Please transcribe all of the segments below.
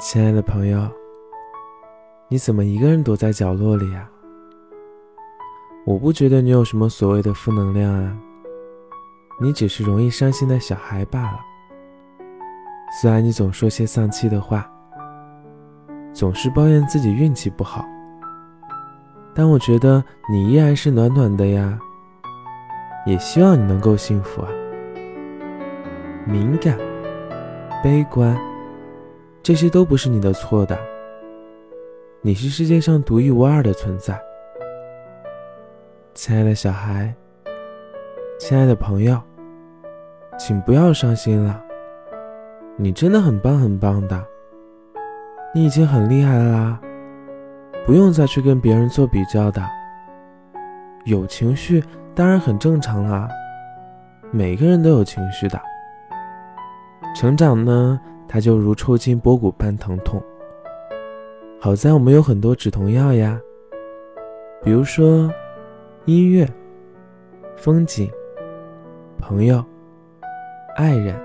亲爱的朋友，你怎么一个人躲在角落里啊？我不觉得你有什么所谓的负能量啊，你只是容易伤心的小孩罢了。虽然你总说些丧气的话，总是抱怨自己运气不好，但我觉得你依然是暖暖的呀。也希望你能够幸福啊。敏感、悲观。这些都不是你的错的，你是世界上独一无二的存在，亲爱的小孩，亲爱的朋友，请不要伤心了，你真的很棒很棒的，你已经很厉害了啦，不用再去跟别人做比较的，有情绪当然很正常啦，每个人都有情绪的，成长呢。它就如抽筋剥骨般疼痛。好在我们有很多止痛药呀，比如说音乐、风景、朋友、爱人，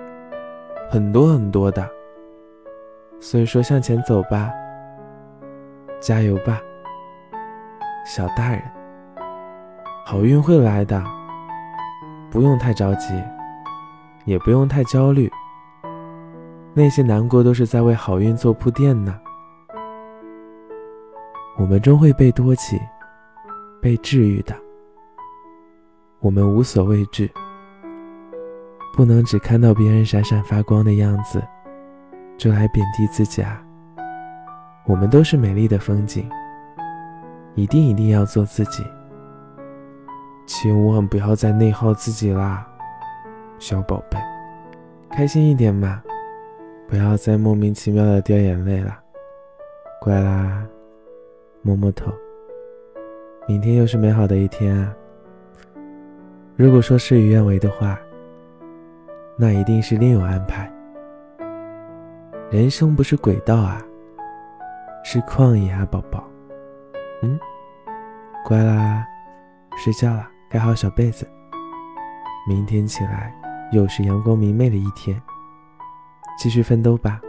很多很多的。所以说，向前走吧，加油吧，小大人，好运会来的，不用太着急，也不用太焦虑。那些难过都是在为好运做铺垫呢。我们终会被托起，被治愈的。我们无所畏惧，不能只看到别人闪闪发光的样子，就来贬低自己啊。我们都是美丽的风景，一定一定要做自己，千万不要再内耗自己啦，小宝贝，开心一点嘛。不要再莫名其妙的掉眼泪了，乖啦，摸摸头。明天又是美好的一天啊！如果说事与愿违的话，那一定是另有安排。人生不是轨道啊，是旷野啊，宝宝。嗯，乖啦，睡觉了，盖好小被子。明天起来又是阳光明媚的一天。继续奋斗吧。